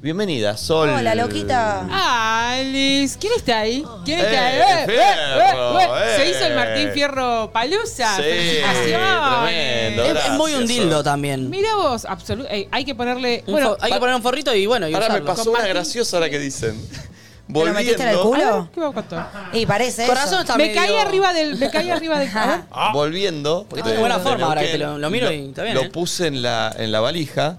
Bienvenida, Sol. Hola, loquita. Alice, ¿quién está ahí? ¿Quién Eh, está ahí? Fierro, eh. Se hizo el Martín Fierro Palusa. Sí, tremendo. Es, muy un dildo Sol. también. Mira vos, absolu- eh, hay que ponerle. Un Bueno, fo- hay que poner un forrito y bueno, y Ahora me usarlo. pasó una graciosa ahora que dicen. ¿Te lo metiste en el Volviendo, culo? ¿qué va a contar? Y parece Con eso. está Me medio- caí arriba del. Me caí arriba del. a ver. volviendo. Porque tiene buena forma ahora que te lo- lo miro y está bien, Lo ¿eh? puse en la, en la valija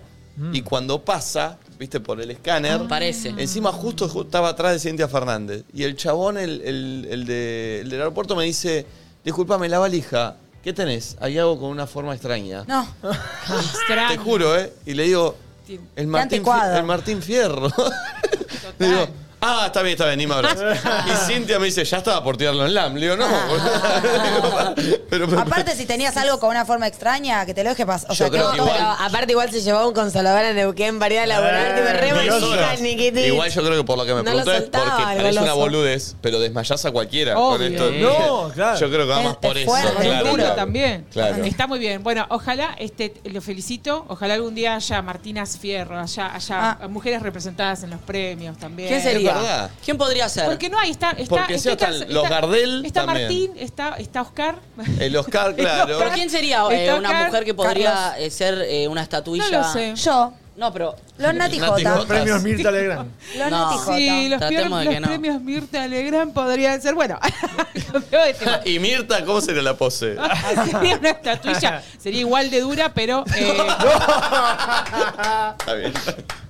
y cuando pasa, viste, por el escáner. Parece. Encima justo ju- estaba atrás de Cintia Fernández. Y el chabón, el, el- el de- el del aeropuerto, me dice, discúlpame, la valija, ¿qué tenés? Hay algo con una forma extraña. No. Te juro, ¿eh? Y le digo, el Martín, anticuado. El Martín Fierro. le digo, ah, está bien, está bien, ni me abras. y Cintia me dice, ya estaba por tirarlo en LAM. Le digo, no. pero, pero- Aparte, si tenías algo con una forma extraña, que te lo deje pasar. O sea, Yo creo todo- que todo- igual- Pero aparte igual se llevaba un consolador a Neuquén para ir a laburar, tipo re manija, niquitín. Igual yo creo que por lo que me No lo preguntó es soltaba, porque el parece una goloso. boludez, pero desmayás a cualquiera Obvio. con esto. No, claro. Yo creo que va Es- más por es eso. fuerte, claro, duro claro. también. Claro. Está muy bien. Bueno, ojalá, este, lo felicito. Ojalá algún día haya Martinas Fierro, haya, haya Ah. mujeres representadas en los premios también. ¿Quién sería? Verdad. ¿Quién podría ser? Porque no hay, está, está, Porque sí, está- están los Gardel Está también. Martín, está, está Oscar. El Oscar, claro. ¿Pero quién sería eh, Está una acá, mujer que podría Carlos. eh, ser eh, una estatuilla? No lo sé. Yo. No, pero Los Nati Jota. Jota. Premios Mirta Legrand. Los No. Nati Jota. Sí, los, Tratemos que los no. premios Mirta Legrand podrían ser. Bueno, cambiamos de tema. y Mirta, ¿cómo sería la pose? sería una estatuilla. Sería igual de dura, pero. Eh, Está bien.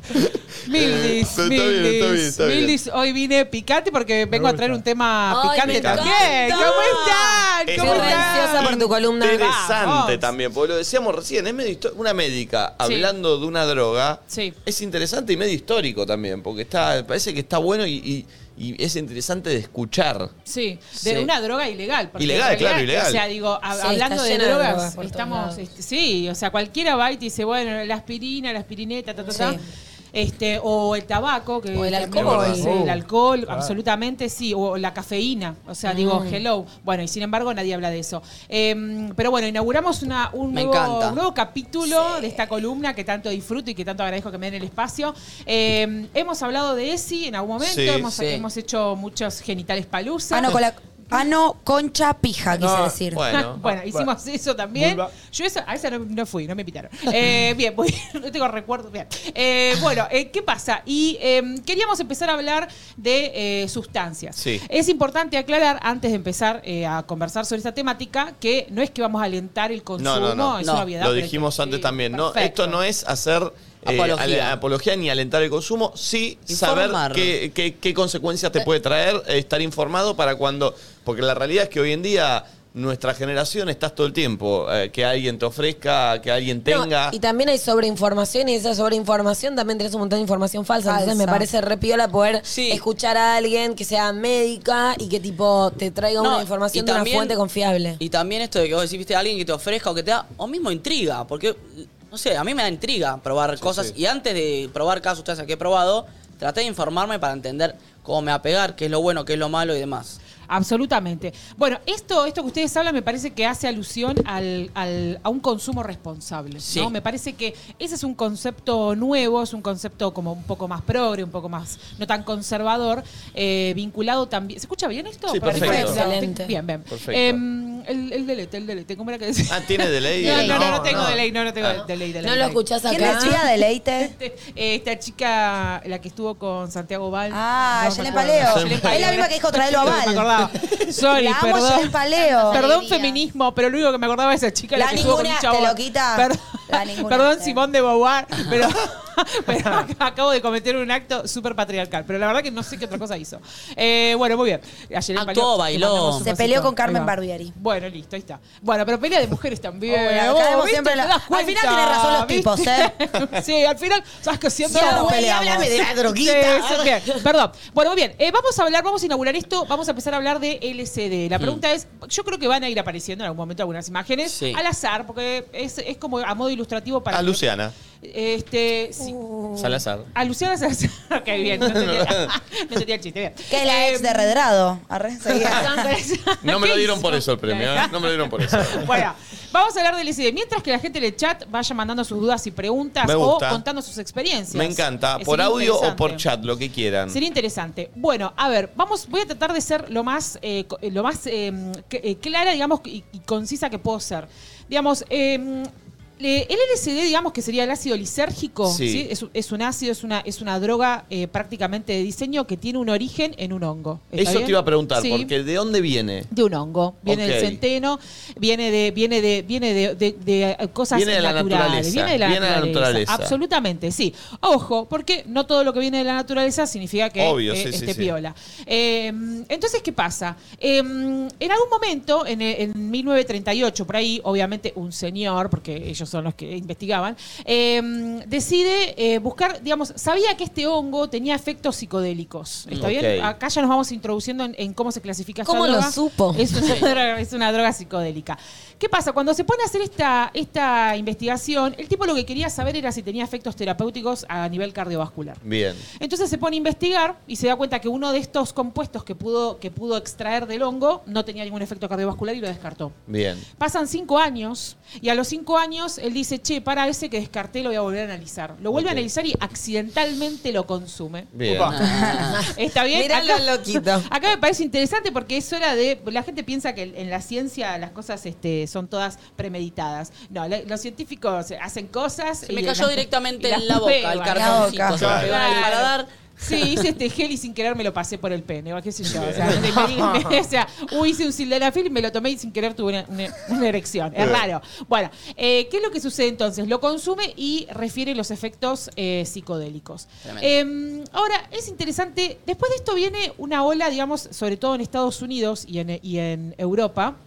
Mildis, Está bien, está bien, Mildis, está bien. Mildis, hoy vine picante porque vengo a traer un tema Ay, picante me también. encanta. ¿Cómo están? Es ¿Cómo Estoy re están? ansiosa por tu columna. Interesante Vamos. también, porque lo decíamos recién, es medio histo- una médica hablando de una droga. Sí. Es interesante y medio histórico también, porque está, parece que está bueno y, y- y es interesante de escuchar. Sí, de Sí. una droga ilegal. porque Ilegal, en claro, ilegal. O sea, digo, a- Sí, hablando está de llena de drogas, drogas por todos estamos, lados. este, sí, o sea, cualquiera va y te dice, bueno, la aspirina, la aspirineta, ta, ta, ta, Sí. Este, o el tabaco, que O el alcohol. sí, el alcohol, absolutamente sí, o la cafeína, o sea, digo, Mm. hello. Bueno, y sin embargo nadie habla de eso. Eh, pero bueno, inauguramos una, un, nuevo, un nuevo capítulo de esta columna que tanto disfruto y que tanto agradezco que me den el espacio. Eh, hemos hablado de ESI en algún momento, Sí, hemos, sí. hemos hecho muchos genitales palusa. Ano, con la- ano, concha, pija, quise No, decir. Bueno, Bueno, hicimos eso también. Vulva. Yo esa- a esa no, no fui, no me invitaron. Eh, bien, voy- no tengo recuerdo. Bien. Eh, bueno, eh, ¿qué pasa? Y eh, queríamos empezar a hablar de eh, sustancias. Sí. Es importante aclarar, antes de empezar eh, a conversar sobre esta temática, que no es que vamos a alentar el consumo, no, no, no. es No, una obviedad. Lo pero dijimos que- antes sí, también, ¿no? perfecto. Esto no es hacer eh, Apología. ni alentar el consumo, sí saber qué, qué- qué consecuencias te puede traer estar informado para cuando... Porque la realidad es que hoy en día nuestra generación estás todo el tiempo, eh, que alguien te ofrezca, que alguien No, tenga... y también hay sobreinformación y esa sobreinformación también tenés un montón de información falsa. Entonces me parece re piola poder Sí. escuchar a alguien que sea médica y que tipo te traiga No, una información de una fuente confiable. Y también esto de que vos decís, viste, alguien que te ofrezca o que te da, o mismo intriga, porque, no sé, a mí me da intriga probar cosas. sí. Y antes de probar cada sustancia que he probado, traté de informarme para entender cómo me va a pegar, qué es lo bueno, qué es lo malo y demás. Absolutamente. Bueno, esto, esto que ustedes hablan me parece que hace alusión al, al- a un consumo responsable. Sí. ¿no? Me parece que ese es un concepto nuevo, es un concepto como un poco más progre, un poco más no tan conservador, eh, vinculado también. ¿Se escucha bien esto? Sí, perfecto. Excelente. Bien, bien. Perfecto. Em, el, el delete, el delete, ¿cómo era que decía? Ah, ¿tiene delay? No, no, no, tengo no. delay, no, no tengo Ah. delay, delay. ¿No lo escuchás ¿Quién acá? decía deleite? Este, eh, esta chica, la que estuvo con Santiago Val. Ah, me acuerdo. Paleo. Es la misma que dijo traelo a No me Val. acordaba. Sorry, La amo, perdón. Paleo. Perdón, Alegría. feminismo, pero lo único que me acordaba de esa chica La la que estuvo con un ninguneaste, chabón. loquita. Perdón, La ninguneaste. perdón, Simón de Beauvoir, pero, pero acabo de cometer un acto súper patriarcal. Pero la verdad que no sé qué otra cosa hizo. Eh, bueno, muy bien. A Yelén Actuó, bailó. Se peleó con Carmen. Barbieri. Bueno, listo, ahí está. Bueno, pero pelea de mujeres también. Bueno, caemos ¿viste? siempre la- ¿Te das Al final tienen razón los ¿Viste? tipos, ¿eh? sí, al final, ¿sabes qué siempre? Siempre nos peleamos. háblame de la droguita. Sí, sí, bien. Perdón. Bueno, muy bien. Eh, vamos a hablar, vamos a inaugurar esto, vamos a empezar a hablar de LCD. La pregunta es, yo creo que van a ir apareciendo en algún momento algunas imágenes Sí. al azar, porque es, es como a modo ilustrativo para... A Luciana. Este, sí, Sí. Salazar. A Luciana Salazar. ok, bien. No entendía, no entendía el chiste. Bien. Que es la Eh, ex de Redrado. Arre, seguía. No me lo ¿Qué dieron hizo? por eso el premio, ¿eh? No me lo dieron por eso. Bueno, vamos a hablar del LCD. Mientras que la gente en el chat vaya mandando sus dudas y preguntas Me o gusta. contando sus experiencias. Me encanta. Eh, Por sería audio o interesante. por chat, lo que quieran. Sería interesante. Bueno, a ver, vamos, voy a tratar de ser lo más, eh, co- lo más eh, que- eh, clara, digamos, y, y concisa que puedo ser. Digamos, eh, eh, el LSD, digamos que sería el ácido lisérgico, Sí. ¿sí? Es, un- es un ácido, es una, es una droga eh, prácticamente de diseño que tiene un origen en un hongo. ¿Está Eso bien? te iba a preguntar, Sí. porque ¿de dónde viene? De un hongo, viene del centeno, viene de, viene de, viene de, de- de, eh, cosas Viene de la naturales, naturaleza, viene de la viene la naturaleza. Absolutamente, sí. Ojo, porque no todo lo que viene de la naturaleza significa que Obvio, eh, esté sí. piola. Eh, entonces, ¿qué pasa? Eh, en algún momento, en, en 1938, por ahí, obviamente, un señor, porque ellos son los que investigaban, eh, decide eh, buscar, digamos, sabía que este hongo tenía efectos psicodélicos. ¿Está bien? Acá ya nos vamos introduciendo en, en cómo se clasifica esta ¿Cómo lo droga. supo? Es una, droga, es una droga psicodélica. ¿Qué pasa? Cuando se pone a hacer esta, esta investigación, el tipo lo que quería saber era si tenía efectos terapéuticos a nivel cardiovascular. Bien. Entonces se pone a investigar y se da cuenta que uno de estos compuestos que pudo, que pudo extraer del hongo no tenía ningún efecto cardiovascular y lo descartó. Bien. Pasan cinco años y a los cinco años él dice, che, para ese que descarté lo voy a volver a analizar. Lo vuelve a analizar y accidentalmente lo consume. Bien. ¿Está bien? Míralo Acá- loquito. Acá me parece interesante porque es hora de. La gente piensa que en la ciencia las cosas este, son todas premeditadas. No, los científicos hacen cosas. Se me cayó las- directamente en la boca, el cartoncito. Se me pegó en el Claro. paladar. Sí, hice este gel y sin querer me lo pasé por el pene, o qué sé yo. O sea, me- me- me- o sea, uy, hice un sildenafil y me lo tomé y sin querer tuve una, una- una erección. Es raro. Bueno, eh, ¿qué es lo que sucede entonces? Lo consume y refiere los efectos eh, psicodélicos. Tremendo. Eh, ahora, es interesante, después de esto viene una ola, digamos, sobre todo en Estados Unidos y en, y en Europa.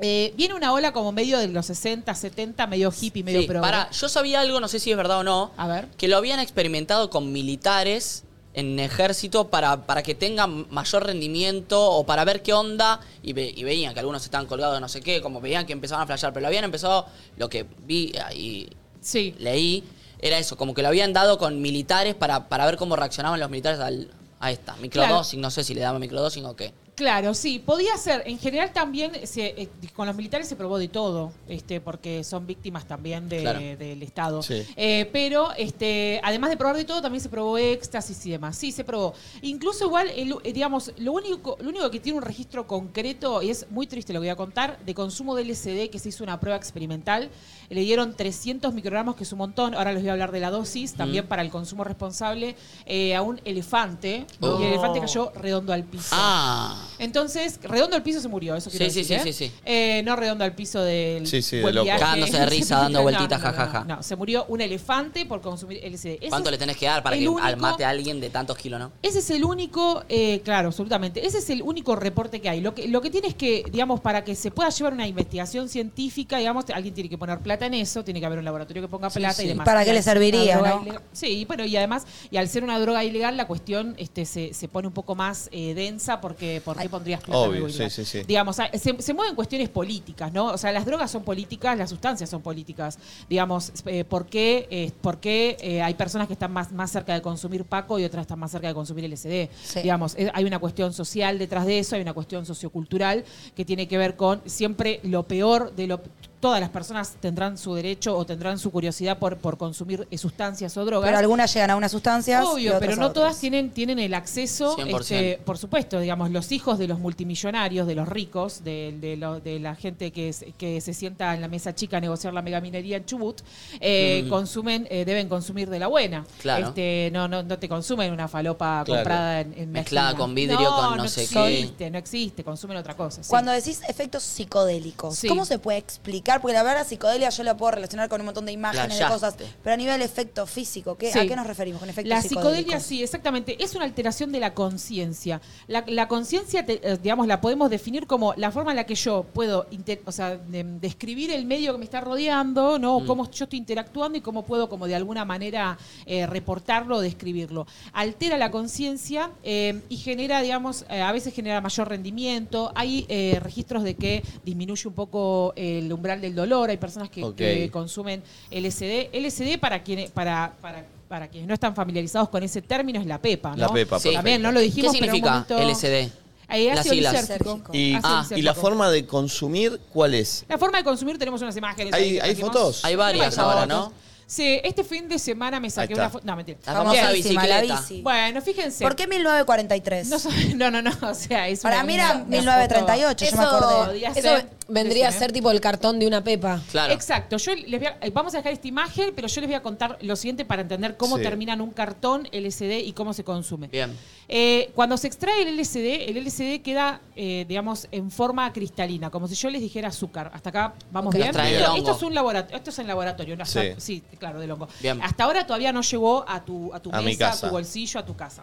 Eh, viene una ola como medio de los 60, 70, medio hippie, medio Sí, pro. pará, yo sabía algo, no sé si es verdad o no, A ver. que lo habían experimentado con militares en ejército para, para que tengan mayor rendimiento o para ver qué onda y, ve- y veían que algunos estaban colgados de no sé qué, como veían que empezaban a flashear, pero lo habían empezado, lo que vi y Sí. leí, era eso, como que lo habían dado con militares para, para ver cómo reaccionaban los militares al, a esta, microdosing, no sé si le daban microdosing o qué. Claro, sí, podía ser. En general también se, eh, con los militares se probó de todo, este, porque son víctimas también de- Claro. del Estado. Sí. Eh, pero este, además de probar de todo, también se probó éxtasis y demás. Sí, se probó. Incluso igual, el- eh, digamos, lo único, lo único que tiene un registro concreto, y es muy triste lo que voy a contar, de consumo de LSD, que se hizo una prueba experimental, le dieron 300 microgramos, que es un montón. Ahora les voy a hablar de la dosis, también para el consumo responsable, eh, a un elefante. Oh. Y el elefante cayó redondo al piso. Ah, Entonces, redondo al piso se murió, eso quiero Sí, sí, decir, sí, ¿eh? sí, sí. Eh, no redondo al piso del Sí, sí, de buen loco. viaje. Cagándose de risa, dando No, vueltitas, no, no, jajaja. No, se murió un elefante por consumir LSD. Ese ¿cuánto es le tenés que dar para el que único- al mate a alguien de tantos kilos, no? Ese es el único, eh, claro, absolutamente. Ese es el único reporte que hay. Lo que, lo que tiene es que, digamos, para que se pueda llevar una investigación científica, digamos, alguien tiene que poner plata en eso, tiene que haber un laboratorio que ponga plata y sí. demás. ¿Para Y qué al le ser una serviría, droga no? ilegal- Sí, bueno, y además, y al ser una droga ilegal, la cuestión este, se, se pone un poco más eh, densa porque ¿por qué pondrías plata en Obvio, algo sí, ilegal? sí, sí. Digamos, ah, se, se mueven cuestiones políticas, ¿no? O sea, las drogas son políticas, las sustancias son políticas. Digamos, eh, ¿por qué, eh, por qué, eh, hay personas que están más, más cerca de consumir Paco y otras están más cerca de consumir LSD? Sí. Digamos, eh, hay una cuestión social detrás de eso, hay una cuestión sociocultural que tiene que ver con siempre lo peor de lo todas las personas tendrán su derecho o tendrán su curiosidad por, por consumir eh, sustancias o drogas. Pero algunas llegan a unas sustancias. Obvio, pero no todas tienen, tienen el acceso, 100%. este, por supuesto, digamos, los hijos de los multimillonarios, de los ricos, de, de lo- de la gente que, es- que se sienta en la mesa chica a negociar la megaminería en Chubut, eh, Mm. consumen, eh, deben consumir de la buena. Claro. Este, no, no, no te consumen una falopa Claro. comprada en, en la Mezclada con vidrio, con no sé qué. existe, no existe, consumen otra cosa. sí. Cuando decís efectos psicodélicos, Sí. ¿cómo se puede explicar? Porque la palabra psicodelia yo la puedo relacionar con un montón de imágenes, de cosas, pero a nivel efecto físico, ¿qué, Sí. ¿a qué nos referimos con efectos La psicodelia, sí, exactamente. Es una alteración de la conciencia. La, la conciencia, eh, digamos, la podemos definir como la forma en la que yo puedo, o sea, de- describir el medio que me está rodeando, ¿no? Mm. Cómo yo estoy interactuando y cómo puedo, como de alguna manera, eh, reportarlo o describirlo. Altera la conciencia eh, y genera, digamos, eh, a veces genera mayor rendimiento. Hay eh, registros de que disminuye un poco el umbral del dolor. Hay personas que, Ok. que consumen LSD. LSD para quienes, para, para para quienes no están familiarizados con ese término, es la PEPA, ¿no? La pepa, Sí. También no lo ¿Qué dijimos, pero un significa momento- LSD? Ahí, Las siglas. Y, Ah, la forma de consumir, ¿cuál es? La forma de consumir tenemos unas imágenes. ¿Hay- ahí hay fotos? Hay varias ahora, fotos. ¿no? Sí, este fin de semana me saqué una foto. No, mentira. La famosa la bicicleta. bici. Bueno, fíjense. ¿Por qué 1943? No, no, no, no, o sea, es Para mí era una- una 1938, yo me Eso- acordé. Eso ser. vendría a ser tipo el cartón de una pepa. Claro. Exacto. Yo les voy a- eh, vamos a dejar esta imagen, pero yo les voy a contar lo siguiente para entender cómo Sí. termina en un cartón LCD y cómo se consume. Bien. Eh, cuando se extrae el LCD, el LCD queda, eh, digamos, en forma cristalina, como si yo les dijera azúcar. Hasta acá vamos bien. Esto, es un laboratorio, esto es en laboratorio, no Sí. Hasta- sí, claro, del hongo. Bien. Hasta ahora todavía no llegó a tu, a tu A mi mesa, a tu bolsillo, a tu casa.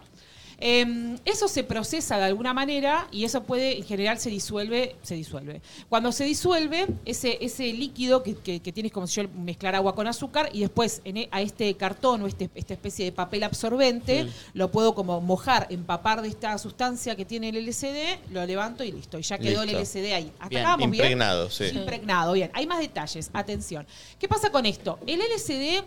Eh, eso se procesa de alguna manera y eso puede, en general, se disuelve, se disuelve. Cuando se disuelve, ese, ese líquido que, que- que tienes como si yo mezclar agua con azúcar y después en e- a este cartón o este, esta especie de papel absorbente lo puedo como mojar, empapar de esta sustancia que tiene el LCD, lo levanto y listo. Y ya quedó el. LCD ahí. Hasta Bien. acá vamos bien. Impregnado, sí. Impregnado, bien. Hay más detalles, atención. ¿Qué pasa con esto? El LCD,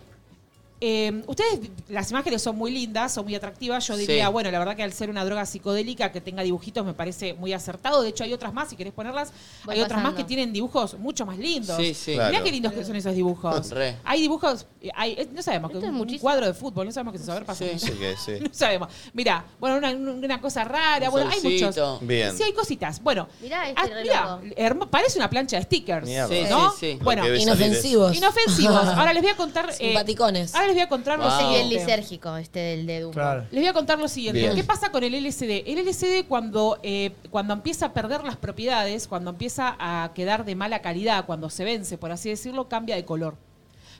eh, ustedes, las imágenes son muy lindas, son muy atractivas. Yo diría, Sí. bueno, la verdad que al ser una droga psicodélica que tenga dibujitos me parece muy acertado. De hecho, hay otras más, si querés ponerlas, Voy hay otras más que tienen dibujos mucho más lindos. Sí, sí. Claro. Mirá qué lindos que son esos dibujos. Re. Hay dibujos, eh, hay, eh, no sabemos, que un, muchísimo. cuadro de fútbol, no sabemos qué es eso. A ver, pasa. Sí. Sí que sí. No sabemos. Mira, bueno, una, una cosa rara, Un bueno, hay muchos. Bien. Sí, hay cositas. Bueno, Mirá este ah, mirá, hermo- parece una plancha de stickers. ¿no? sí, sí. Bueno, Inofensivos. inofensivos. Ahora les voy a contar. eh, Simpaticones. ahora les voy a contar lo Wow. El siguiente. lisérgico, este del de Dumbo. Claro. Les voy a contar lo siguiente. Bien. ¿Qué pasa con el LSD? El LSD cuando, eh, cuando empieza a perder las propiedades, cuando empieza a quedar de mala calidad, cuando se vence, por así decirlo, cambia de color.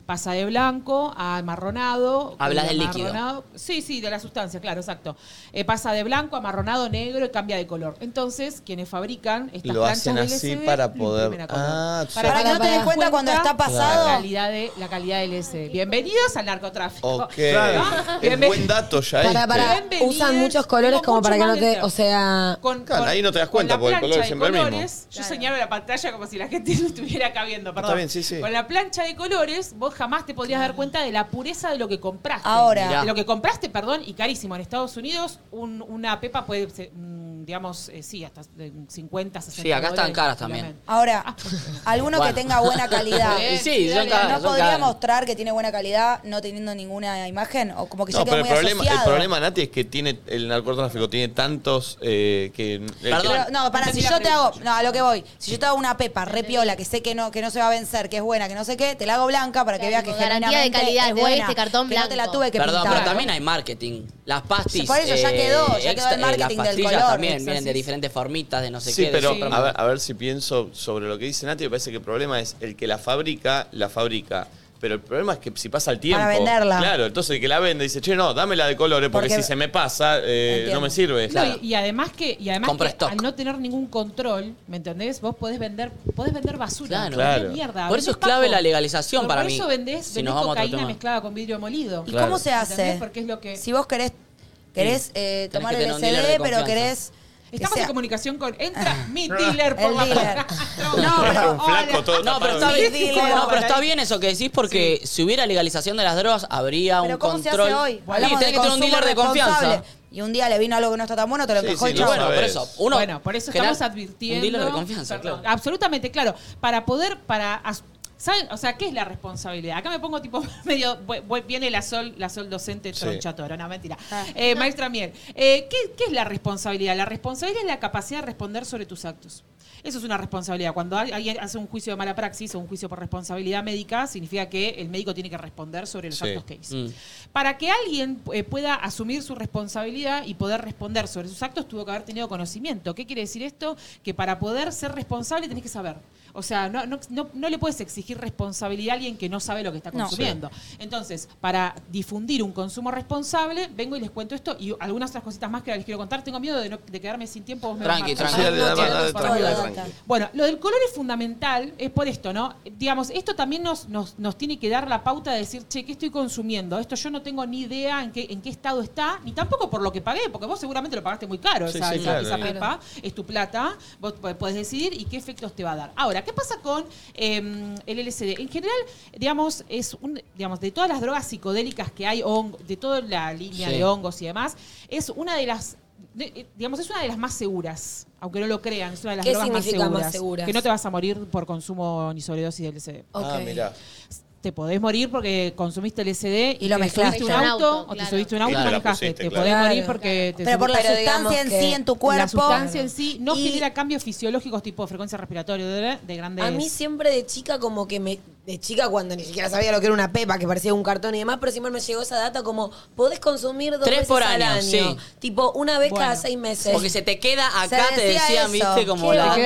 Pasa de blanco a amarronado. Hablas Y del líquido. amarronado- Sí, sí, de la sustancia, claro, exacto. Eh, pasa de blanco a amarronado, negro y cambia de color. Entonces, quienes fabrican estas Lo planchas hacen de así para lo poder-. Ah, Para que no te Para- des cuenta cuando está pasado. La calidad, de, la calidad del LSD. Bienvenidos al narcotráfico. Ok. Claro. Es Bienven- buen dato ya Para, este. para, Bienvenidos. usan muchos colores como para que no te, o sea, Con, Claro, ahí no te das cuenta, porque el color es siempre el mismo. colores, Yo Claro. señalo la pantalla como si la gente no estuviera acá viendo, perdón. Está bien, sí, sí. Con la plancha de colores, vos jamás te podrías dar cuenta de la pureza de lo que compraste. Ahora. De lo que compraste, perdón, y carísimo. En Estados Unidos, un- una pepa puede ser, mm, digamos, eh, sí, hasta de 50, 60 Sí, acá están dólares, caras también. Ahora, alguno Bueno. que tenga buena calidad. Eh, sí, son caras, ¿No son podría caras. mostrar que tiene buena calidad no teniendo ninguna imagen? O como que ya No, quedó pero el muy problema, el asociado. problema, Nati, es que tiene el narcotráfico tiene tantos eh, que... el que- Perdón. Pero, no, para, si yo te hago, no, a lo que voy, si yo te hago una pepa re piola que sé que no, que no se va a vencer, que es buena, que no sé qué, te la hago blanca para que Claro, veas que como garantía de genuinamente calidad, es te doy buena, este cartón que no te la blanco. tuve que Perdón, pintar. pero también hay marketing. Las pastis. Por eso ya quedó, ya quedó el extra- marketing las del color. Vienen de sí, diferentes formitas, de no sé Sí, qué. de pero a ver, a ver si pienso sobre lo que dice Nati, me parece que el problema es el que la fabrica, la fabrica. Pero el problema es que si pasa el tiempo. Para venderla. Claro, entonces el que la vende dice, che, no, dame la de colores, porque, Porque- si se me pasa, eh, no me sirve. No, Claro. y, y además que, y además Compra que stock. al no tener ningún control, ¿me entendés? Vos podés vender, podés vender basura. Claro. Claro. mierda, Por eso vendés es clave papo. la legalización Por para eso mí. vendés, Si vendés nos vamos a otro cocaína tema. mezclada con vidrio molido. ¿Y Claro. cómo se ¿Entendés? hace? Porque es lo que- Si vos querés, querés Tenés eh, tomar que el tener un dealer de LCD, pero confianza. querés... Estamos sea- en comunicación con. Entra mi dealer por la dealer. No, No, pero- Un flaco todo No, pero está bien, Sí, no, sí, pero sí. está bien eso que decís porque si hubiera legalización de las drogas habría Pero un ¿cómo se control. hace hoy? Y Hablamos tenés de que tener un dealer de confianza. Y un día le vino algo que no está tan bueno, te lo Sí, encajó sí, y no bueno, por eso. Uno bueno, por eso estamos advirtiendo. Un dealer de confianza, Perdón, claro. Absolutamente, claro. Para poder, para. ¿Saben? O sea, ¿qué es la responsabilidad? Acá me pongo tipo medio. viene la sol, la sol docente Sí. tronchatoro, no, mentira. Ah. Eh, maestra Miel, eh, ¿qué, qué es la responsabilidad? La responsabilidad es la capacidad de responder sobre tus actos. Eso es una responsabilidad. Cuando hay- alguien hace un juicio de mala praxis o un juicio por responsabilidad médica, significa que el médico tiene que responder sobre los Sí. actos que hizo. Mm. Para que alguien eh, pueda asumir su responsabilidad y poder responder sobre sus actos, tuvo que haber tenido conocimiento. ¿Qué quiere decir esto? Que para poder ser responsable tenés que saber. O sea, no, no, no- no le puedes exigir responsabilidad a alguien que no sabe lo que está No. consumiendo. Entonces, para difundir un consumo responsable, vengo y les cuento esto y algunas otras cositas más que les quiero contar. Tengo miedo de, no- de quedarme sin tiempo. Vos me Tranqui, tranqui. Tranqui. Bueno, lo del color es fundamental, es por esto, ¿no? Digamos, esto también nos, nos, nos tiene que dar la pauta de decir, che, ¿qué estoy consumiendo? Esto yo no tengo ni idea en qué, en qué estado está, ni tampoco por lo que pagué, porque vos seguramente lo pagaste muy caro, Sí, esa, sí, esa- claro, esa claro. pepa, es tu plata, vos po- podés decidir y qué efectos te va a dar. Ahora, ¿qué pasa con eh, el LSD? En general, digamos, es un, digamos, de todas las drogas psicodélicas que hay, hongo- de toda la línea Sí. de hongos y demás, es una de las de- eh, digamos, es una de las más seguras, aunque no lo crean, es una de las ¿Qué drogas más seguras, más seguras? Que no te vas a morir por consumo ni sobredosis de LSD. Ah, mirá. Te podés morir porque consumiste LSD Y lo te mezclaste. subiste un auto, o te subiste un auto y Claro, la manejaste. pusiste, te claro. podés morir Claro. porque te Pero por la sustancia en sí en tu la cuerpo. sustancia en sí no Y- genera cambios fisiológicos tipo frecuencia respiratoria de, de grandes. A mí siempre de chica como que me... De chica cuando ni siquiera sabía lo que era una pepa, que parecía un cartón y demás, pero siempre me llegó esa data como, podés consumir dos Tres veces por al año, sí. Tipo, una vez Bueno. cada seis meses. Porque se te queda acá, te decía decían, viste, como ¿Qué la.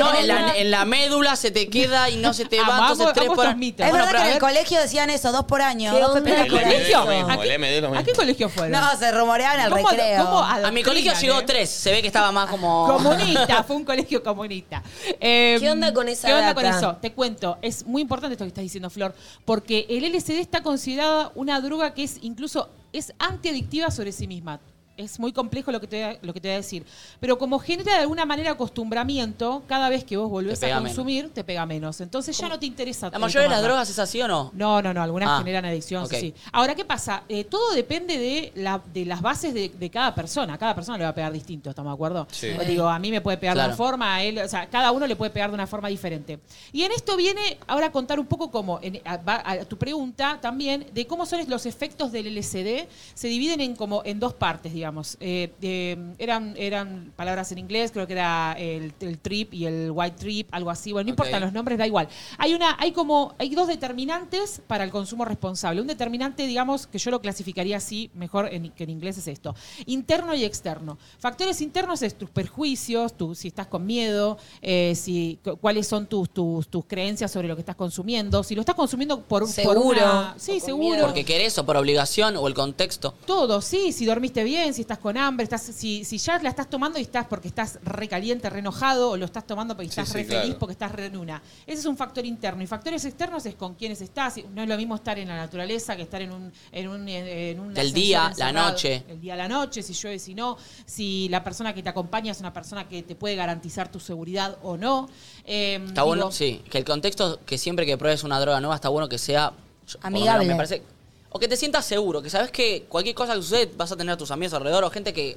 No, en la, en la médula se te queda y no se te va. Entonces tres por año. El colegio decían eso, dos por año, ¿Qué dos onda? pepitas El por lo mismo, ¿A el qué- MD es lo ¿A mismo. qué colegio fueron? No, se rumoreaban al ¿Cómo- recreo. cómo A mi colegio adoctrinan, llegó eh? tres. Se ve que estaba más como. Comunista, fue un colegio comunista. Eh, ¿Qué onda con esa ¿Qué onda data? con eso? Te cuento, es muy importante esto que estás diciendo, Flor, porque el LSD está considerada una droga que es incluso es antiadictiva sobre sí misma. Es muy complejo lo que, te, voy a- lo que te voy a decir. Pero como genera de alguna manera acostumbramiento, cada vez que vos volvés Te a pega consumir, te pega menos. Entonces ya no te interesa. ¿La eh, mayoría de las tomarla. drogas es así o no? No, no, no, algunas Ah, generan adicción, ok. sí. Ahora, ¿qué pasa? Eh, todo depende de, la, de las bases de, de cada persona. Cada persona le va a pegar distinto, ¿estamos de acuerdo? Sí. Pues digo, a mí me puede pegar de Claro. una forma, a él, o sea, cada uno le puede pegar de una forma diferente. Y en esto viene ahora a contar un poco como, en- a, va a tu pregunta también, de cómo son los efectos del LSD. Se dividen en como en dos partes, digamos. Eh, eh, eran, eran palabras en inglés, creo que era el, el trip y el white trip, algo así. Bueno, no Ok. importa los nombres, da igual. Hay una, hay como, hay dos determinantes para el consumo responsable. Un determinante, digamos, que yo lo clasificaría así, mejor en- que en inglés es esto. Interno y externo. Factores internos es tus perjuicios, tu, si estás con miedo, eh, si, cu- cuáles son tus, tus, tus creencias sobre lo que estás consumiendo. Si lo estás consumiendo por, por Seguro. una- Sí, seguro. miedo. Porque querés o por obligación o el contexto. Todo, sí, si dormiste bien, si estás con hambre, estás, si, si ya la estás tomando y estás porque estás re caliente, re enojado, o lo estás tomando porque estás sí, re feliz, porque estás re en una. Ese es un factor interno. Y factores externos es con quiénes estás. No es lo mismo estar en la naturaleza que estar en un, en un, en un El día, la noche. El día, la noche, si llueve, si no. Si la persona que te acompaña es una persona que te puede garantizar tu seguridad o no. Eh, Está digo, bueno, sí. Que el contexto, que siempre que pruebes una droga nueva, está bueno que sea. lo menos Amigable. Me parece, o que te sientas seguro, que sabes que cualquier cosa que sucede vas a tener a tus amigos alrededor o gente que,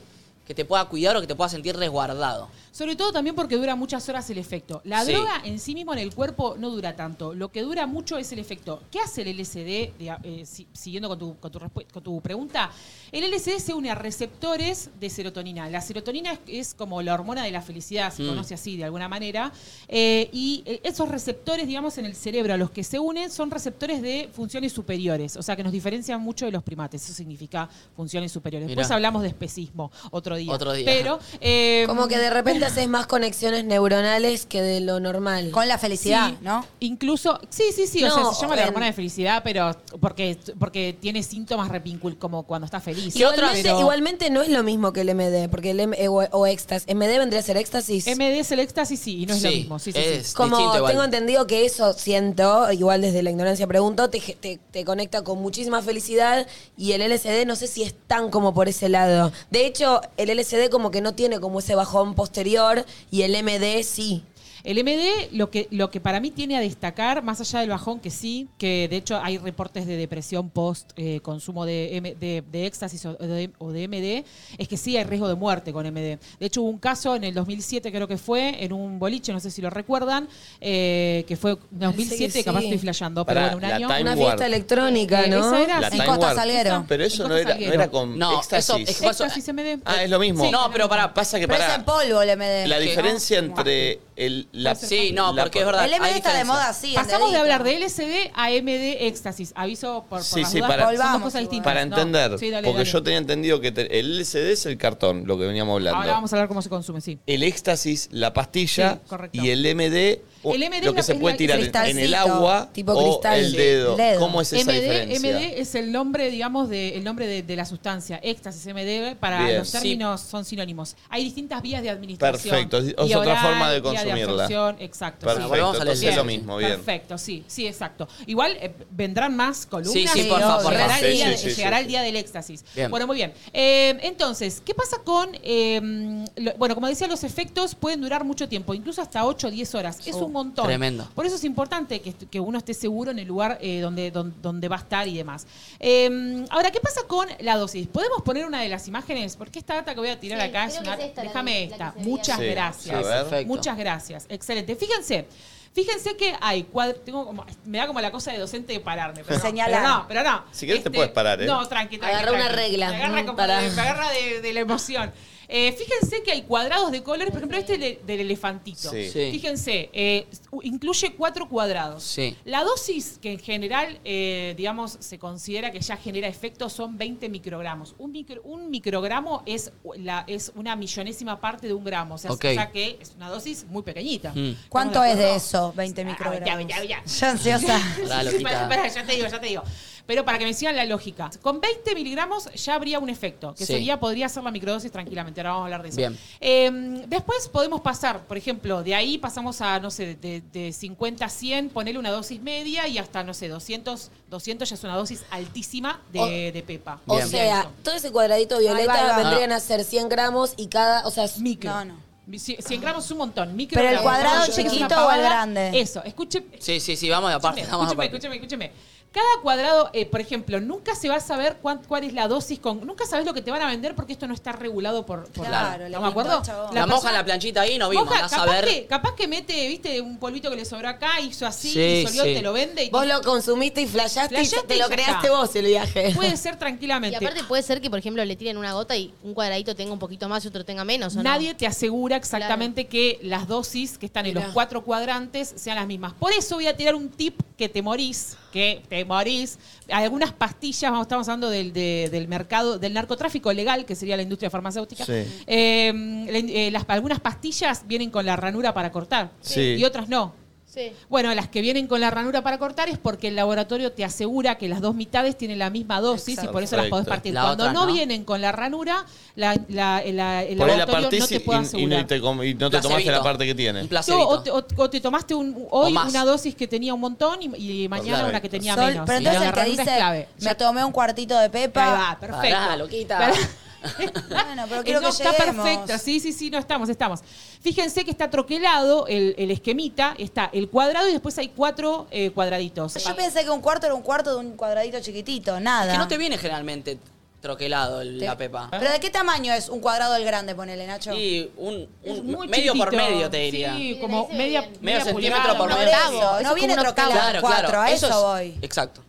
que te pueda cuidar o que te pueda sentir resguardado. Sobre todo también porque dura muchas horas el efecto. La Sí. droga en sí mismo en el cuerpo no dura tanto. Lo que dura mucho es el efecto. ¿Qué hace el LSD? Eh, si- siguiendo con tu, con, tu respu- con tu pregunta, el LSD se une a receptores de serotonina. La serotonina es, es como la hormona de la felicidad, se Mm. conoce así de alguna manera. Eh, y eh, esos receptores, digamos, en el cerebro a los que se unen son receptores de funciones superiores. O sea, que nos diferencian mucho de los primates. Eso significa funciones superiores. Después hablamos de especismo otro día. Otro día. Pero. eh, Como que de repente haces más conexiones neuronales que de lo normal. Con la felicidad, Sí, ¿no? Incluso, sí, sí, sí, o No, sea, se llama la en- hormona de felicidad, pero porque, porque tiene síntomas repincul como cuando está feliz. Igualmente, Pero igualmente no es lo mismo que el MD, porque el M eh, o, o éxtasis. MD vendría a ser éxtasis. MD es el éxtasis, sí, y no es lo Sí, mismo. Sí, sí, es- sí. Como distinto igual. tengo entendido que eso siento, igual desde la ignorancia pregunto, te, te- te conecta con muchísima felicidad y el LSD no sé si es tan como por ese lado. De hecho, el LSD como que no tiene como ese bajón posterior y el MD sí. El MD, lo que, lo que para mí tiene a destacar, más allá del bajón, que sí, que de hecho hay reportes de depresión post eh, consumo de, M- de, de éxtasis o de, o de MD, es que sí hay riesgo de muerte con MD. De hecho, hubo un caso en el 2007, creo que fue, en un boliche, no sé si lo recuerdan, eh, que fue 2007, sí. capaz estoy flasheando, pero bueno, un año. Time Una fiesta electrónica, Eh, ¿no? esa era La. Time Costa. Salguero. Pero eso En no era, no era con No, éxtasis. eso es que pasa- Éxtasis MD. Ah, es lo mismo. Sí. No, pero para. Pasa que Pero es para en polvo el MD. la diferencia entre el la Sí, no, la- porque es verdad. el MD está de moda, sí. Pasamos de hablar de LSD a MD éxtasis. Aviso por, por Sí, las sí, dudas, para- son dos Volvamos cosas distintas. para No, entender, sí, dale, porque dale. yo tenía entendido que te- el LSD es el cartón, lo que veníamos hablando. Ahora vamos a hablar cómo se consume, sí. El éxtasis, la pastilla y el MD El MD lo es que se puede tirar en- el agua tipo o cristal. el dedo. ¿Cómo es esa MD, diferencia? MD es el nombre, digamos, de, el nombre de, de la sustancia. Éxtasis, MD, para Bien. los Sí. términos son sinónimos. Hay distintas vías de administración. Perfecto, es- otra oral, forma de vía consumirla. exacto. Perfecto, sí. volvamos al entonces LSD. es lo mismo, bien. Perfecto, sí, sí, exacto. Igual eh, vendrán más columnas. Sí, sí, y por favor, llegará, el, día, sí, sí, llegará sí. el día del éxtasis. Bien. Bueno, muy bien. Eh, entonces, ¿qué pasa con. eh, lo- bueno, como decía, los efectos pueden durar mucho tiempo, incluso hasta 8 o 10 horas. Es un montón. tremendo. Por eso es importante que, que uno esté seguro en el lugar eh, donde, donde, donde va a estar y demás. Eh, ahora, ¿qué pasa con la dosis? ¿Podemos poner una de las imágenes? Porque esta data que voy a tirar Sí, acá es una. es esta la déjame la esta. Muchas Sí, gracias. Muchas gracias. Excelente. Fíjense. Fíjense que hay cuadros, tengo como, me da como la cosa de docente de pararme, pero no, Señalar. pero no, pero no. Este, Si querés te puedes parar, ¿eh? No, tranqui, tranqui. Agarra una regla, Me agarra, mm, como para- de, me agarra de, de la emoción. Eh, fíjense que hay cuadrados de colores, por ejemplo, este de- del elefantito. Sí. Sí. Fíjense, eh, incluye cuatro cuadrados. Sí. La dosis que en general, eh, digamos, se considera que ya genera efectos son 20 microgramos. Un, micro- un microgramo es, la, es una millonésima parte de un gramo. O sea, Ok. o sea que es una dosis muy pequeñita. Mm. ¿Cuánto ¿Estamos es de acuerdo? eso? 20 Ah, microgramos. ya, ya, ya. Yo ansiosa. Pará, loquita. Pará, pará, ya te digo, ya te digo. Pero para que me sigan la lógica. Con 20 miligramos ya habría un efecto, que Sí. sería, podría ser la microdosis tranquilamente. Ahora vamos a hablar de eso. Bien. Eh, después podemos pasar, por ejemplo, de ahí pasamos a, no sé, de, de 50 a 100, ponerle una dosis media y hasta, no sé, 200, 200 ya es una dosis altísima de, O- de pepa. O Bien. sea, todo ese cuadradito violeta va, va. vendrían a ser 100 gramos y cada, o sea, es- Micro. No, no. Cien- 100 gramos es un montón. Micro Pero el cuadrado chiquito o el grande. Eso, escuche, Sí, sí, sí, vamos de aparte. Escúcheme, Vamos de escúcheme, aparte. escúcheme, escúcheme. Cada cuadrado, eh, por ejemplo, nunca se va a saber cuán- cuál es la dosis con. Nunca sabes lo que te van a vender porque esto no está regulado por. por Claro, ¿Estamos de acuerdo? La moja persona- la planchita ahí no vimos. Moja, a que, capaz que mete, viste, un polvito que le sobró acá, hizo así, Sí, y solió, sí. te lo vende y vos te- lo consumiste y flashaste, y te y lo creaste vos el viaje. puede ser Y tranquilamente. aparte puede ser que, por ejemplo, le tiren una gota y un cuadradito tenga un poquito más y otro tenga menos, ¿o no? Nadie te asegura exactamente que las dosis que están en los cuatro cuadrantes sean las mismas. Por eso voy a tirar un tip que te morís, que te morís. Hay algunas pastillas, vamos, estamos hablando del, de- del mercado, del narcotráfico legal, que sería la industria farmacéutica. Sí. Eh, eh, las, algunas pastillas vienen con la ranura para cortar Sí. y otras no. Sí. Bueno, las que vienen con la ranura para cortar es porque el laboratorio te asegura que las dos mitades tienen la misma dosis y por eso las podés Perfecto. partir. La Cuando otra no, no. vienen con la ranura, la, la- la- el Por ahí la laboratorio no te y, puede y- y asegurar. no te, com- y no te tomaste la parte que tiene. Un No, placebito. o, te, o- o te tomaste un, hoy una dosis que tenía un montón y, y mañana Claro. una que tenía Sol- menos. pero Y entonces la el que ranura es dice, clave. me tomé un cuartito de Ahí pepa. va, perfecto. Pará, loquita. Pará. Bueno, pero quiero no que está lleguemos. perfecto, sí, sí, sí, no estamos, estamos. Fíjense que está troquelado el, el esquemita, está el cuadrado y después hay cuatro eh, cuadraditos. Yo pensé que un cuarto era un cuarto de un cuadradito chiquitito, nada. Que no te viene generalmente troquelado el- Te- la pepa. ¿Pero de qué tamaño es un cuadrado del grande, ponele, Nacho? Y un, Es medio por medio, te diría. Sí, Sí, como media. Medio centímetro pulgada, por medio. no es viene troquelado Claro, cuatro, claro. a eso, es- voy. Exacto.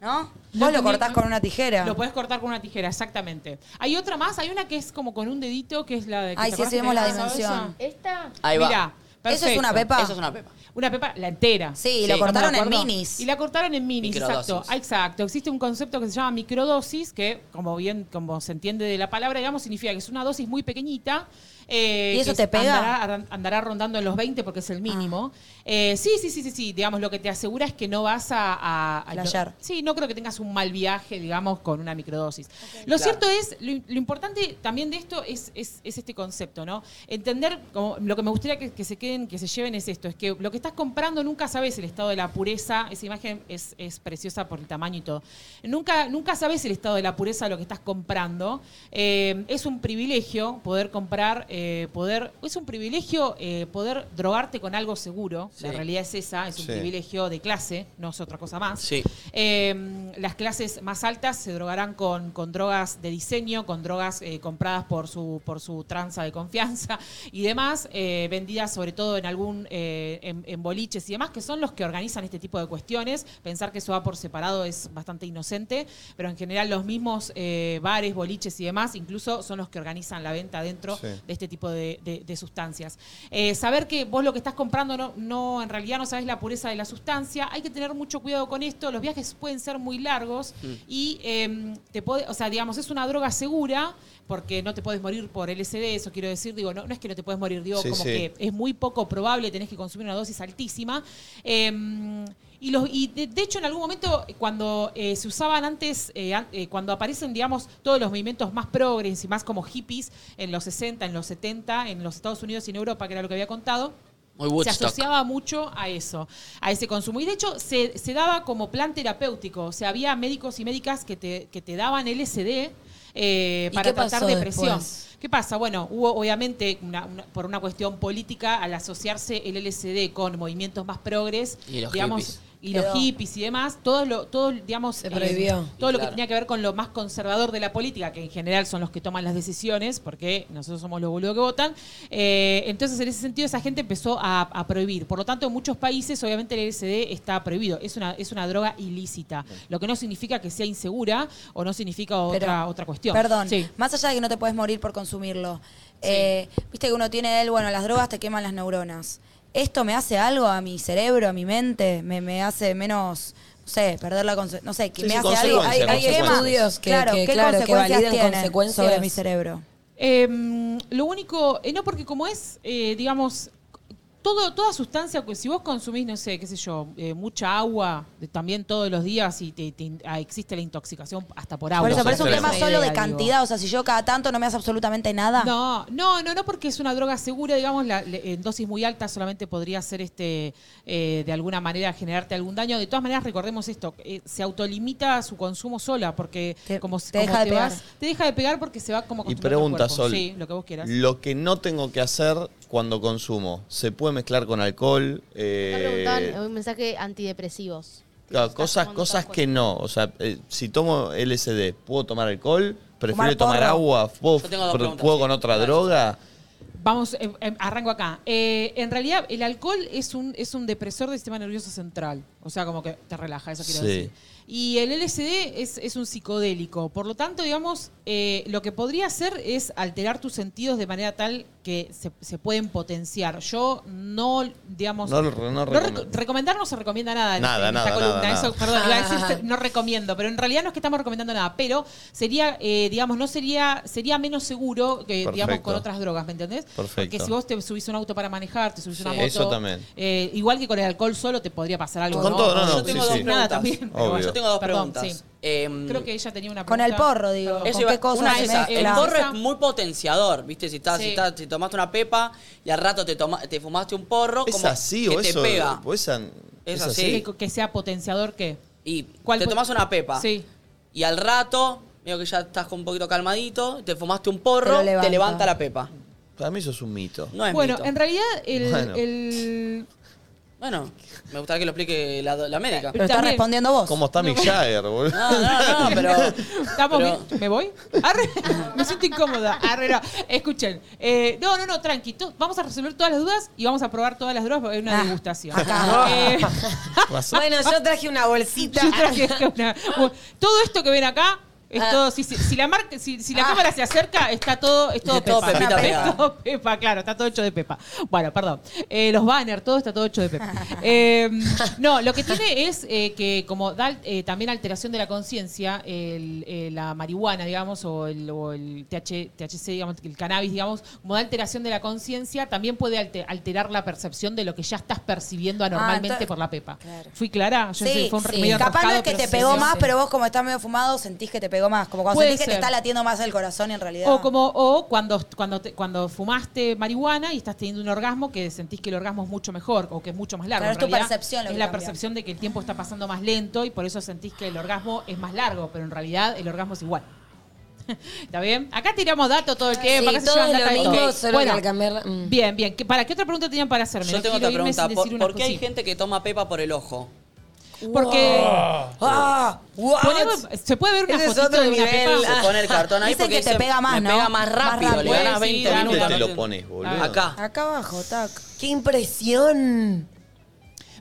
¿No? No Vos lo cortás con una tijera. Lo puedes cortar con una tijera, exactamente. Hay otra más, hay una que es como con un dedito, que es la de... que Ay, ¿te sí, vemos la dimensión. ¿Esta? Ahí va. Mirá, ¿Eso es una perfecto. pepa? Eso es una pepa. Una pepa, la entera. Sí, Sí, lo cortaron ¿Estamos en minis. Y la cortaron en minis, Microdosis. exacto. Ah, Exacto. Existe un concepto que se llama microdosis, que, como bien, como se entiende de la palabra, digamos, significa que es una dosis muy pequeñita. Eh, ¿Y eso te pega? Andará, andará rondando en los 20 porque es el mínimo. Eh, sí, sí, sí, sí, sí. Digamos, lo que te asegura es que no vas a... a, sí, no creo que tengas un mal viaje, digamos, con una microdosis. Lo Claro. cierto es, lo, lo importante también de esto es, es- es este concepto, ¿no? Entender, como, lo que me gustaría que, que se queden, que se lleven es esto, es que lo que estás comprando nunca sabes el estado de la pureza, esa imagen es, es preciosa por el tamaño y todo. Nunca, nunca sabes el estado de la pureza de lo que estás comprando. Eh, es un privilegio poder comprar, eh, poder, es un privilegio eh, poder drogarte con algo seguro. La realidad es esa, es un Sí. privilegio de clase, no es otra cosa más. Sí. Eh, las clases más altas se drogarán con, con drogas de diseño, con drogas eh, compradas por su, por su tranza de confianza y demás, vendidas sobre todo en algún en, en boliches y demás, que son los que organizan este tipo de cuestiones. Pensar que eso va por separado es bastante inocente, pero en general los mismos bares, boliches y demás, incluso son los que organizan la venta dentro de este tipo de, de- de sustancias. Eh, saber que vos lo que estás comprando no, no, en realidad no sabes la pureza de la sustancia, hay que tener mucho cuidado con esto, los viajes pueden ser muy largos y eh, te puede, o sea, digamos, es una droga segura porque no te puedes morir por LSD, eso quiero decir, digo, no, no es que no te puedes morir, digo, Sí, como sí. que es muy poco probable, tenés que consumir una dosis altísima. Eh, y, los, y de, de hecho, en algún momento, cuando eh, se usaban antes, eh, eh, cuando aparecen, digamos, todos los movimientos más progres y más como hippies en los 60, en los 70, en los Estados Unidos y en Europa, que era lo que había contado, Muy se asociaba mucho a eso, a ese consumo. Y de hecho se, se daba como plan terapéutico. O sea, había médicos y médicas que te, que te daban LSD eh, ¿Y para tratar depresión. después? ¿Qué pasa? Bueno, hubo obviamente, una- una- por una cuestión política, al asociarse el LSD con movimientos más progres, Y los digamos, hippies. Y los hippies y demás, todo lo, todo, digamos, Se prohibió. todo lo que tenía que ver con lo más conservador de la política, que en general son los que toman las decisiones, porque nosotros somos los boludos que votan. eh, entonces, en ese sentido, esa gente empezó a, a prohibir. Por lo tanto, en muchos países, obviamente, el LSD está prohibido. Es una, es una droga ilícita. Lo que no significa que sea insegura o no significa otra, Pero, otra cuestión. Perdón, Sí. más allá de que no te puedes morir por consumirlo, eh, viste que uno tiene él, bueno, las drogas te queman las neuronas. ¿Esto me hace algo a mi cerebro, a mi mente? ¿Me, me hace menos, no sé, perder la No sé, que Sí, me sí, hace algo? ¿Hay, hay estudios que, Claro, que, que- ¿qué claro, que consecuencias validen tienen consecuencias. sobre mi cerebro? Eh, lo único, eh, no porque como es, eh, digamos, todo, toda sustancia, pues, si vos consumís, no sé, qué sé yo, eh, mucha agua de- también todos los días y te, te- ah, existe la intoxicación hasta por agua. Por eso, pero es un tema solo de cantidad. O sea, si yo cada tanto no me hace absolutamente nada. No, no, no, no, porque es una droga segura, digamos, la- en dosis muy alta solamente podría ser este, eh, de alguna manera generarte algún daño. De todas maneras, recordemos esto, eh, se autolimita su consumo sola, porque Te- como te como deja de vas- te deja de pegar porque se va como Y pregunta. Sol. Sí, lo que vos quieras. Lo que no tengo que hacer cuando consumo, ¿se puede mezclar con alcohol? Eh, preguntaban un mensaje antidepresivos. claro, cosas, cosas que no. O sea, eh, si tomo LSD, ¿puedo tomar alcohol? ¿Prefiero tomar porro. agua? ¿Puedo, Yo tengo dos pero preguntas, ¿puedo sí. con otra droga? Vamos, eh, eh, arranco acá. Eh, en realidad, el alcohol es un, es un depresor del sistema nervioso central. O sea, como que te relaja, eso quiero Sí. decir. Y el LSD es, es un psicodélico. Por lo tanto, digamos, eh, lo que podría hacer es alterar tus sentidos de manera tal que se, se pueden potenciar. Yo no, digamos... No, no no recomiendo. reco- recomendar no se recomienda nada en, Nada, en esta nada, columna. nada, Eso, nada. perdón, iba a decir se- no recomiendo, pero en realidad no es que estamos recomendando nada, pero sería, eh, digamos, no sería, sería menos seguro que, digamos, Perfecto. con otras drogas, ¿me entendés? Perfecto. Porque si vos te subís un auto para manejar, te subís una Sí, moto. eso también. eh, igual que con el alcohol solo te podría pasar algo. Con todo, no, no, Yo tengo sí. dos Nada preguntas. también. Obvio. Yo tengo dos Perdón, preguntas. sí. Em, Creo que ella tenía una Con pregunta. el porro, digo. Perdón. Eso ¿Con iba- qué cosas una se es esa, mezcla? el porro es muy potenciador, ¿viste? Si, estás, Sí. si, estás, si tomaste una pepa y al rato te, toma- te fumaste un porro, ¿Es como así que o te eso? pega. o esa- Es es así. Que, que sea potenciador, ¿qué? Y ¿Cuál te po- tomas una pepa. Sí. Y al rato, veo que ya estás un poquito calmadito, te fumaste un Te porro, lo te, levanta. levanta la pepa. Para mí eso es un mito. No es Bueno, mito. en realidad el, Bueno. el- Bueno, me gustaría que lo explique la, la médica. Pero estás También. respondiendo vos. ¿Cómo está Mick Jagger, boludo? No, no, no, pero... ¿Estamos pero- bien? ¿Me voy? Arre, me siento incómoda. Arre, no. Escuchen. eh, no, no, no, tranqui. To- Vamos a resolver todas las dudas y vamos a probar todas las drogas porque hay una Ah, degustación. acá. Eh, Bueno, yo traje una bolsita. yo traje una- todo esto que ven acá es Ah. todo. Si, si- si la marca, si, si la Ah. cámara se acerca, está todo, es todo Es todo pepa. pepita Es pegada. todo pepa, claro, está todo hecho de pepa. Bueno, perdón. Eh, los banners, todo está todo hecho de pepa. Eh, no, lo que tiene es eh, que como da eh, también alteración de la conciencia, eh, la marihuana, digamos, o el, o el TH, THC, digamos, el cannabis, digamos, como da alteración de la conciencia, también puede alte- alterar la percepción de lo que ya estás percibiendo anormalmente entonces- por la pepa. Claro. ¿Fui clara? Yo sé, fue un sí. medio Capaz no es que te pegó sí, más, sí. pero vos como estás medio fumado sentís que te pegó más. Como cuando Puede sentís que te ser. está latiendo más el corazón y en realidad. O como o cuando cuando te- cuando fumaste marihuana y estás teniendo un orgasmo que sentís que el orgasmo es mucho mejor o que es mucho más largo. Claro, En es tu realidad, percepción lo Es que la cambia. percepción de que el tiempo está pasando más lento y por eso sentís que el orgasmo es más largo, pero en realidad el orgasmo es igual. ¿Está bien? Acá tiramos datos todo el tiempo. Sí, acá se todo llevan es lo data de mismo, todo. solo Bueno, que al cambiar... mm. Bien, bien. ¿Qué- ¿Para qué otra pregunta tenían para hacerme? Yo No tengo quiero otra irme sin pregunta. ¿Por, decir una por qué hay gente que toma pepa por el ojo? Porque ¡Ah! ¿What? ponemos- se puede ver una Ese es fotito otro de una nivel. pepa. Ah. Se pone el cartón ahí Dicen porque que te dice, pega más, me ¿no? pega más Más rápido, le Sí, 20 dame, ¿Dónde minutos. te no lo pones, boludo? Acá. Acá abajo, tac. ¡Qué impresión!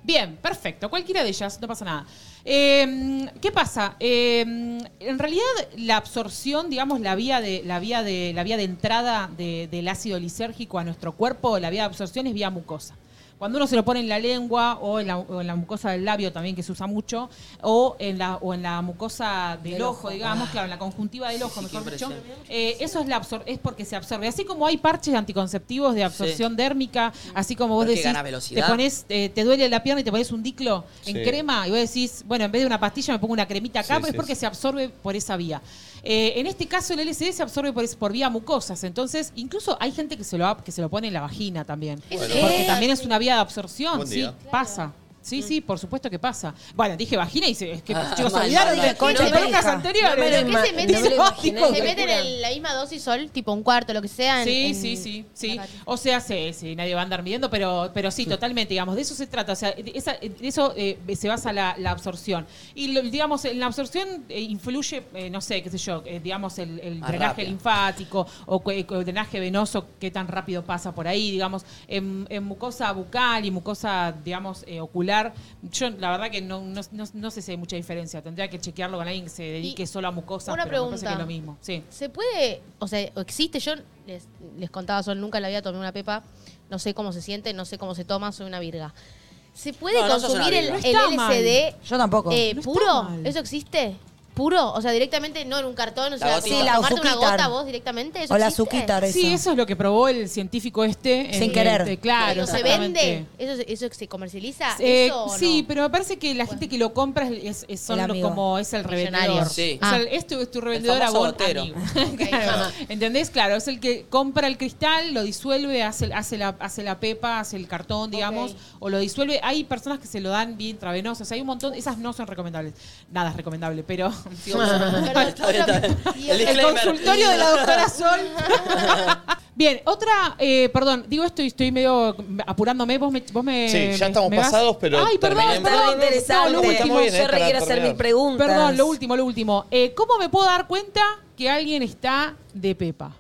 Bien, perfecto. Cualquiera de ellas, no pasa nada. Eh, ¿Qué pasa? Eh, en realidad, la absorción, digamos, la vía de, la vía de, la vía de entrada de- del ácido lisérgico a nuestro cuerpo, la vía de absorción es vía mucosa. Cuando uno se lo pone en la lengua o en la, o en la mucosa del labio también, que se usa mucho, o en la, o en la mucosa del, ojo, digamos, claro, en la conjuntiva del ojo, Sí, mejor dicho, eh, eso es, la absor- es porque se absorbe. Así como hay parches anticonceptivos de absorción dérmica, así como vos decís, te pones, eh, te duele la pierna y te pones un diclo en Sí. crema y vos decís, bueno, en vez de una pastilla me pongo una cremita acá, Sí, pero es sí, porque sí. se absorbe por esa vía. Eh, en este caso el LSD se absorbe por, es- por vía mucosas, entonces incluso hay gente que se lo, que se lo pone en la vagina también, Bueno. porque también es una vía de absorción, Buen sí, pasa. Sí, sí, por supuesto que pasa. Bueno, dije vagina y se, es que Ah, chicos, mal, olvidaron mal, de mal. concha No de me podcast deja. anteriores. No me lo ¿Pero qué se meten? me lo imaginé. ¿Se meten en la misma dosis sol? Tipo un cuarto, lo que sea. en- Sí, en- sí, sí, sí. O sea, sí, sí, nadie va a andar midiendo, pero, pero sí, totalmente, digamos, de eso se trata. O sea, de, esa- de eso eh, se basa la, la absorción. Y, lo- digamos, en la absorción eh, influye, eh, no sé, qué sé yo, eh, digamos, el, el Más drenaje rápido. linfático o cu- el drenaje venoso, qué tan rápido pasa por ahí, digamos, en, en mucosa bucal y mucosa, digamos, eh, ocular. Yo, la verdad que no, no, no- no sé si hay mucha diferencia. Tendría que chequearlo con alguien que se dedique Y solo a mucosas, una pero me parece pregunta. que es lo mismo. Sí. ¿Se puede, o sea, o existe? Yo les, les contaba, Sol, nunca la había tomado una pepa. No sé cómo se siente, no sé cómo se toma, soy una virga. ¿Se puede No, no sos consumir una el, virga. el No está mal. LSD Yo tampoco. eh, No está puro? mal. ¿Eso existe? ¿Puro? O sea, directamente no en un cartón, o sea. Sí, la tomarte una azuquitar. gota vos directamente. ¿eso O la existe? azuquitar, eso. Sí, eso es lo que probó el científico este. Sin en- querer. este, claro, ¿Eso se exactamente. vende? ¿Eso, se- eso se comercializa? Eh, ¿Eso o no? sí, pero me parece que la gente que lo compra es, es- son El los- amigo. como es el revendedor. Millonario. Sí. O sea, Ah. este es tu revendedor a famoso vos, amigo. Claro. ¿Entendés? Claro, es el que compra el cristal, lo disuelve, hace, hace, la, hace la pepa, hace el cartón, digamos, Ok. o lo disuelve. Hay personas que se lo dan bien intravenosos. Hay un montón, esas no son recomendables. Nada es recomendable, pero... sigo diciendo. Perdón, Está bien, está bien. Y El el El disclaimer. consultorio de la doctora Sol. Bien, otra, eh, perdón, digo esto y estoy medio apurándome. Vos me. Vos me Sí, ya estamos me vas- pasados, pero Ay, perdón, terminemos. perdón. Estaba interesante. No, lo último. Bien, Yo eh, re para quiero hacer terminar. mil preguntas. Perdón, lo último, lo último. Eh, ¿Cómo me puedo dar cuenta que alguien está de pepa?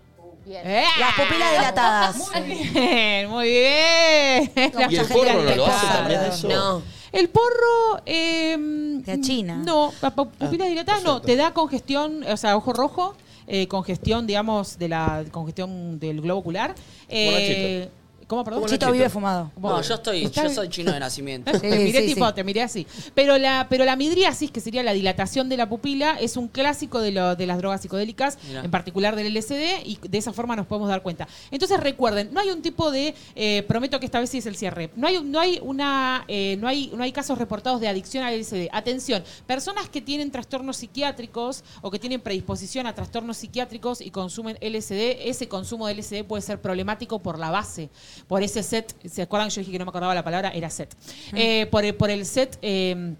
Bien. ¡Eh! Las pupilas dilatadas. Muy bien, muy bien. Las ¿Y el no lo hace también eso? No. El porro. Eh, Te achina. No, la pu- pupilas Ah, dilatadas no. Te da congestión, o sea, ojo rojo, eh, congestión, digamos, de la congestión del globo ocular. Eh, ¿Cómo, perdón? Chito vive fumado. No, yo estoy, yo soy chino de nacimiento. te miré sí, tipo, sí. te miré así. Pero la, pero la midriasis, que sería la dilatación de la pupila, es un clásico de, lo- de las drogas psicodélicas, Mirá. en particular del LSD, y de esa forma nos podemos dar cuenta. Entonces recuerden, no hay un tipo de, eh, prometo que esta vez sí es el cierre, no hay, no hay una, eh, no hay, no hay casos reportados de adicción al LSD. Atención, personas que tienen trastornos psiquiátricos o que tienen predisposición a trastornos psiquiátricos y consumen LSD, ese consumo de LSD puede ser problemático por la base, por ese set, ¿se acuerdan? Yo dije que no me acordaba la palabra, era set. Eh, por, el, por el set... eh,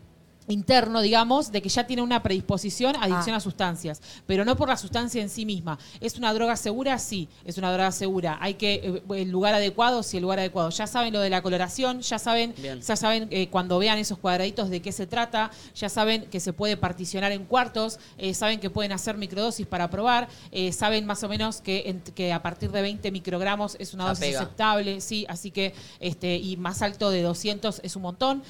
interno, digamos, de que ya tiene una predisposición a adicción Ah. a sustancias, pero no por la sustancia en sí misma. ¿Es una droga segura? Sí, es una droga segura. Hay que, eh, el lugar adecuado, sí, el lugar adecuado. Ya saben lo de la coloración, ya saben, Bien. ya saben eh, cuando vean esos cuadraditos de qué se trata, ya saben que se puede particionar en cuartos, eh, saben que pueden hacer microdosis para probar, eh, saben más o menos que, en- que a partir de 20 microgramos es una dosis aceptable, sí, así que, este, y más alto de 200 es un montón.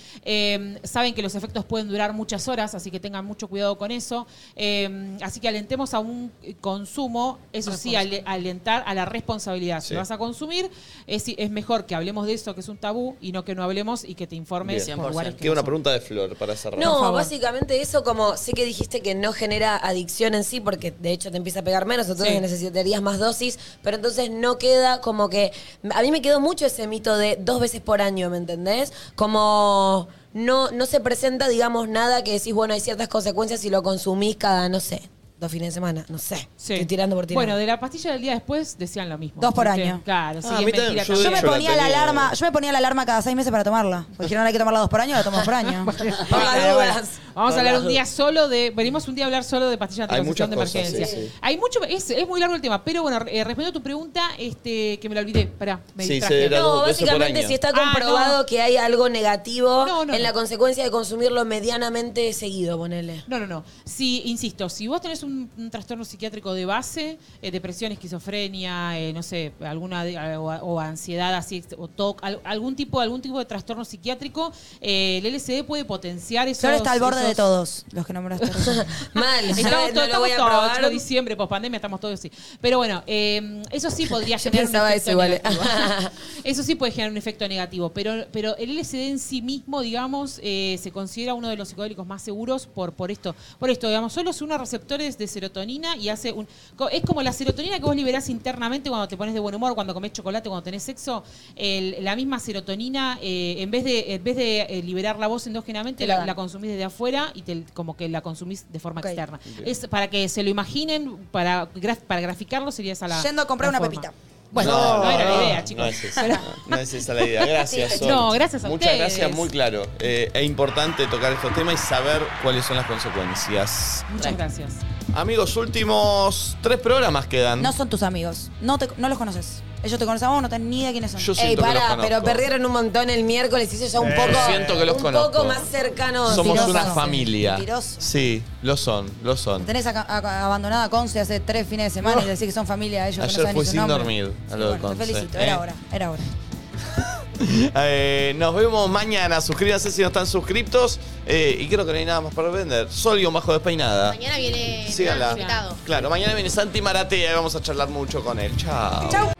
Saben que los efectos pueden durar muchas horas, así que tengan mucho cuidado con eso. Eh, así que alentemos a un consumo, eso sí, ale- alentar a la responsabilidad. Si Sí. vas a consumir, es, es mejor que hablemos de eso, que es un tabú, y no que no hablemos y que te informes Bien. por lugares que Queda no una son. pregunta de Flor para cerrar. No, básicamente eso como, sé que dijiste que no genera adicción en sí, porque de hecho te empieza a pegar menos, entonces Sí. necesitarías más dosis, pero entonces no queda como que, a mí me quedó mucho ese mito de dos veces por año, ¿me entendés? Como no, no se presenta, digamos, nada que decís, bueno, hay ciertas consecuencias si lo consumís cada, no sé, dos fines de semana, no sé, Sí. estoy tirando por tirar. Bueno, de la pastilla del día después decían lo mismo. Dos por año. Claro, sí, Ah, a es mí también, mentira yo me Yo la ponía la, tenía. alarma, yo me ponía la alarma cada seis meses para tomarla. Porque dijeron hay que tomarla dos por año, la tomo dos por año. por las Bueno, bueno, dudas. Vamos a hablar un día solo de. Venimos un día a hablar solo de pastillas Hay anticoncepción de muchas cosas, emergencia. sí, sí. Hay mucho. Es, es muy largo el tema, pero bueno, eh, respondiendo a tu pregunta, este, que me la olvidé. Pará, me Sí, distraje. era No, dos veces por básicamente año. si está Ah, comprobado no. que hay algo negativo No, no, en no. la consecuencia de consumirlo medianamente seguido, ponele. No, no, no. Si, insisto, si vos tenés un un, un trastorno psiquiátrico de base, eh, depresión, esquizofrenia, eh, no sé, alguna de- o, o ansiedad así o TOC, al- algún tipo algún tipo de trastorno psiquiátrico, eh, el LSD puede potenciar eso. Flor está al borde de todos los que nombraste. Mal, Estamos no lo voy a todos, probar. diciembre, post pandemia, estamos todos así. Pero bueno, eh, eso sí podría Yo generar pensaba un efecto eso igual, eh. negativo. eso sí puede generar un efecto negativo, pero, pero el LSD en sí mismo, digamos, eh, se considera uno de los psicodélicos más seguros por, por esto. Por esto, digamos, solo se une a de serotonina y hace un. Es como la serotonina que vos liberás internamente cuando te pones de buen humor, cuando comés chocolate, cuando tenés sexo. El- la misma serotonina, eh, en vez de, en vez de eh, liberar la voz endógenamente, Te la la, dan. la consumís desde afuera y te, como que la consumís de forma externa. Es para que se lo imaginen, para, graf- para graficarlo sería esa la. Yendo a comprar una forma. pepita. Bueno, no, era la idea, chicos. No es esa, Pero- no es esa la idea. Gracias. Sol. No, gracias a Muchas ustedes. gracias, muy claro. Eh, es importante tocar estos temas y saber cuáles son las consecuencias. Muchas gracias. Amigos, últimos tres programas quedan. No son tus amigos. No, te- no los conoces. Ellos te conocen a vos, no tenés ni idea quiénes son. Yo Ey, siento que los conozco. pero perdieron un montón el miércoles y eso ya un Eh, poco. siento que los un conozco. poco más cercano. Somos una familia. Mentiroso. Sí, lo son, lo son. Tenés acá- acá abandonada a Conce hace tres fines de semana y decís que son familia ellos que no Ayer saben fui ni su sin nombre. dormir a Sí, lo de bueno, Conce, Te felicito, ¿eh? era hora, era hora. Eh, nos vemos mañana. Suscríbanse si no están suscriptos. Eh, y creo que no hay nada más para vender. Sol y un bajo despeinada. Mañana viene Síganla. Claro, mañana viene Santi Maratea y vamos a charlar mucho con él. Chao. Chau.